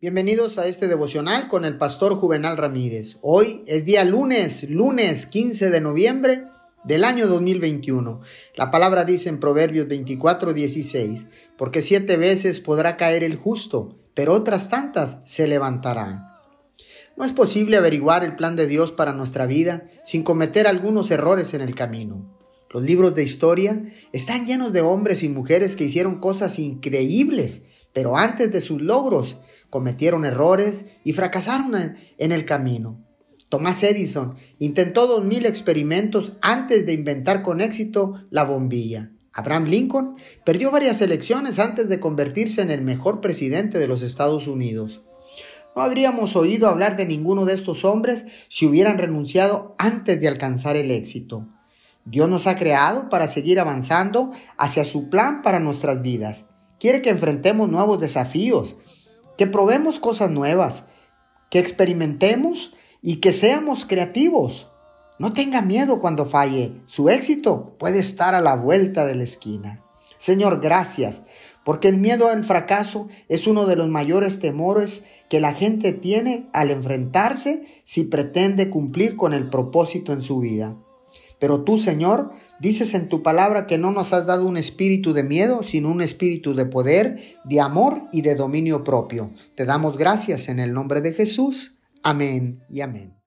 Bienvenidos a este devocional con el pastor Juvenal Ramírez. Hoy es día lunes, lunes 15 de noviembre del año 2021. La palabra dice en Proverbios 24, 16, porque siete veces podrá caer el justo, pero otras tantas se levantarán. No es posible averiguar el plan de Dios para nuestra vida sin cometer algunos errores en el camino. Los libros de historia están llenos de hombres y mujeres que hicieron cosas increíbles, pero antes de sus logros cometieron errores y fracasaron en el camino. Thomas Edison intentó dos mil experimentos antes de inventar con éxito la bombilla. Abraham Lincoln perdió varias elecciones antes de convertirse en el mejor presidente de los Estados Unidos. No habríamos oído hablar de ninguno de estos hombres si hubieran renunciado antes de alcanzar el éxito. Dios nos ha creado para seguir avanzando hacia su plan para nuestras vidas. Quiere que enfrentemos nuevos desafíos, que probemos cosas nuevas, que experimentemos y que seamos creativos. No tenga miedo cuando falle. Su éxito puede estar a la vuelta de la esquina. Señor, gracias, porque el miedo al fracaso es uno de los mayores temores que la gente tiene al enfrentarse si pretende cumplir con el propósito en su vida. Pero tú, Señor, dices en tu palabra que no nos has dado un espíritu de miedo, sino un espíritu de poder, de amor y de dominio propio. Te damos gracias en el nombre de Jesús. Amén y amén.